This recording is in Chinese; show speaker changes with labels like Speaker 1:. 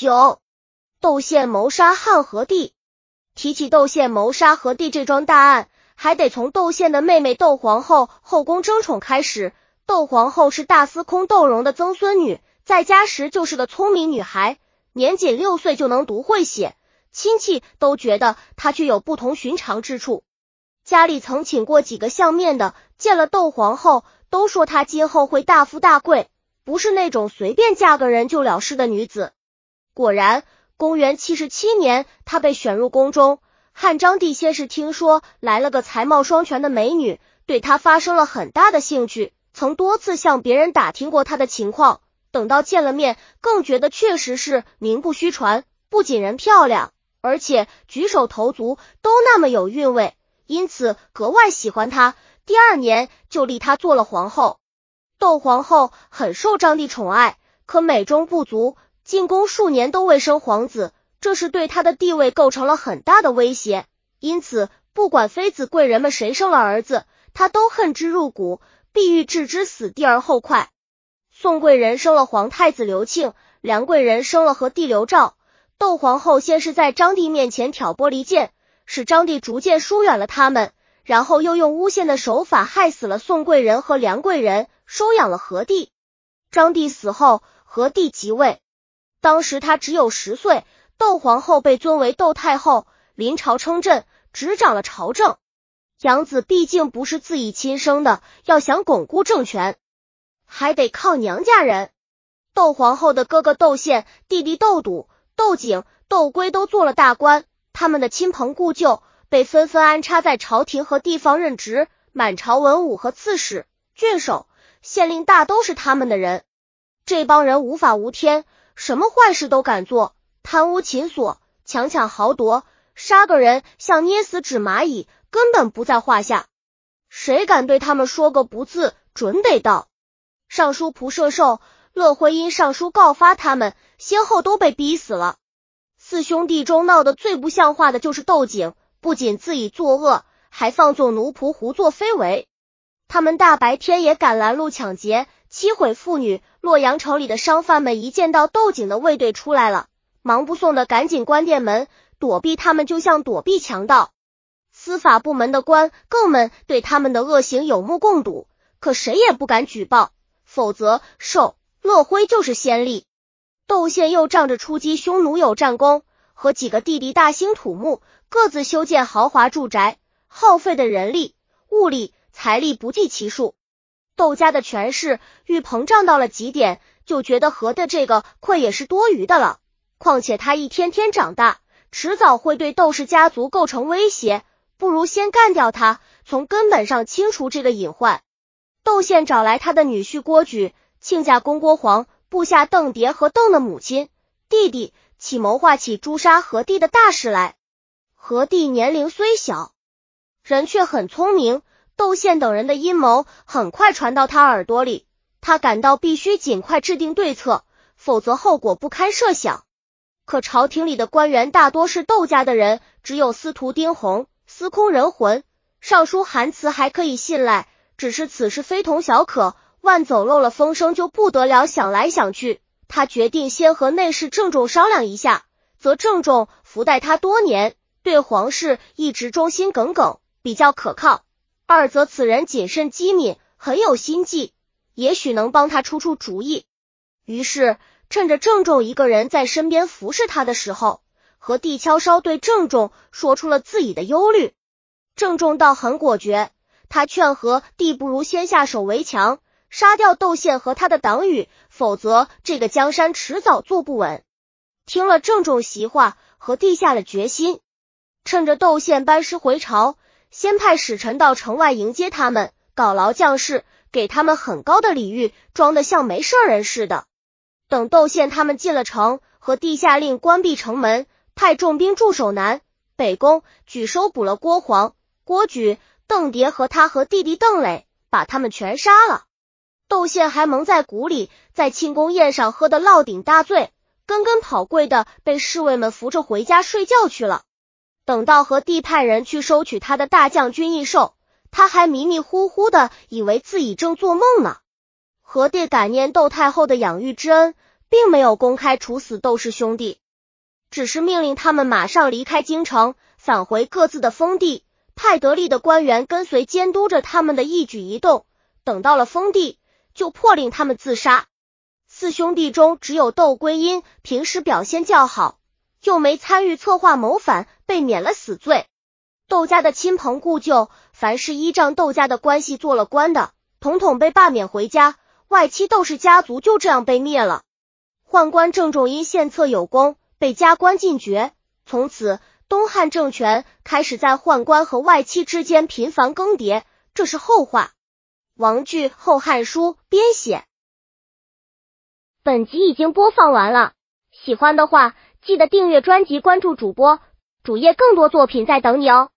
Speaker 1: 九，窦宪谋杀汉和帝。提起窦宪谋杀和帝这桩大案，还得从窦宪的妹妹窦皇后后宫争宠开始。窦皇后是大司空窦融的曾孙女，在家时就是个聪明女孩，年仅六岁就能读会写，亲戚都觉得她具有不同寻常之处。家里曾请过几个相面的，见了窦皇后，都说她今后会大富大贵，不是那种随便嫁个人就了事的女子。果然。公元七十七年，他被选入宫中。汉章帝先是听说来了个才貌双全的美女，对他发生了很大的兴趣，曾多次向别人打听过他的情况。等到见了面，更觉得确实是名不虚传，不仅人漂亮，而且举手投足都那么有韵味，因此格外喜欢他。第二年就立他做了皇后。窦皇后很受章帝宠爱，可美中不足。进宫数年都未生皇子，这是对他的地位构成了很大的威胁。因此，不管妃子贵人们谁生了儿子，他都恨之入骨，必欲置之死地而后快。宋贵人生了皇太子刘庆，梁贵人生了和帝刘肇。窦皇后先是在张帝面前挑拨离间，使张帝逐渐疏远了他们，然后又用诬陷的手法害死了宋贵人和梁贵人，收养了和帝。张帝死后，和帝即位。当时他只有十岁，窦皇后被尊为窦太后，临朝称朕，执掌了朝政。养子毕竟不是自己亲生的，要想巩固政权，还得靠娘家人。窦皇后的哥哥窦宪、弟弟窦笃、窦景、窦圭都做了大官，他们的亲朋故旧被纷纷安插在朝廷和地方任职，满朝文武和刺史、郡守、县令大都是他们的人。这帮人无法无天。什么坏事都敢做，贪污侵索、强抢豪夺，杀个人像捏死纸蚂蚁，根本不在话下。谁敢对他们说个不字，准得到。尚书仆射寿、乐辉因上书告发他们，先后都被逼死了。四兄弟中闹得最不像话的就是窦景，不仅自己作恶，还放纵奴仆胡作非为。他们大白天也敢拦路抢劫。欺毁妇女，洛阳城里的商贩们一见到窦景的卫队出来了，忙不送的赶紧关店门躲避他们，就像躲避强盗。司法部门的官更们对他们的恶行有目共睹，可谁也不敢举报，否则受乐辉就是先例。窦宪又仗着出击匈奴有战功，和几个弟弟大兴土木，各自修建豪华住宅，耗费的人力、物力、财力不计其数。窦家的权势欲膨胀到了极点，就觉得和的这个愧也是多余的了。况且他一天天长大，迟早会对窦氏家族构成威胁，不如先干掉他，从根本上清除这个隐患。窦宪找来他的女婿郭举、亲家公郭黄、部下邓蝶和邓的母亲、弟弟，起谋划起诛杀何帝的大事来。何帝年龄虽小，人却很聪明。窦宪等人的阴谋很快传到他耳朵里，他感到必须尽快制定对策，否则后果不堪设想。可朝廷里的官员大多是窦家的人，只有司徒丁弘、司空仁浑、尚书韩慈还可以信赖。只是此事非同小可，万走漏了风声就不得了。想来想去，他决定先和内侍郑重商量一下。则郑重福待他多年，对皇室一直忠心耿耿，比较可靠。二则此人谨慎机敏，很有心计，也许能帮他出出主意。于是趁着郑重一个人在身边服侍他的时候，和帝悄悄对郑重说出了自己的忧虑。郑重倒很果决，他劝和帝不如先下手为强，杀掉窦宪和他的党羽，否则这个江山迟早坐不稳。听了郑重席话，和帝下了决心，趁着窦宪班师回朝。先派使臣到城外迎接他们，搞劳将士，给他们很高的礼遇，装得像没事人似的。等窦宪他们进了城，和地下令关闭城门，派重兵驻守南北宫，举收捕了郭黄、郭举、邓蝶和他和弟弟邓磊，把他们全杀了。窦宪还蒙在鼓里，在庆功宴上喝得落顶大醉，跟跟跑跪的，被侍卫们扶着回家睡觉去了。等到和帝派人去收取他的大将军异兽，他还迷迷糊糊的以为自己正做梦呢。何帝感念窦太后的养育之恩，并没有公开处死窦氏兄弟，只是命令他们马上离开京城，返回各自的封地，派得力的官员跟随监督着他们的一举一动。等到了封地，就迫令他们自杀。四兄弟中，只有窦归因平时表现较好，又没参与策划谋反，被免了死罪。窦家的亲朋故旧，凡是依仗窦家的关系做了官的，统统被罢免回家。外戚窦氏家族就这样被灭了。宦官郑仲因献策有功，被加官进爵。从此，东汉政权开始在宦官和外戚之间频繁更迭。这是后话。王据《后汉书》编写。本集已经播放完了，喜欢的话记得订阅专辑，关注主播主页，更多作品在等你哦。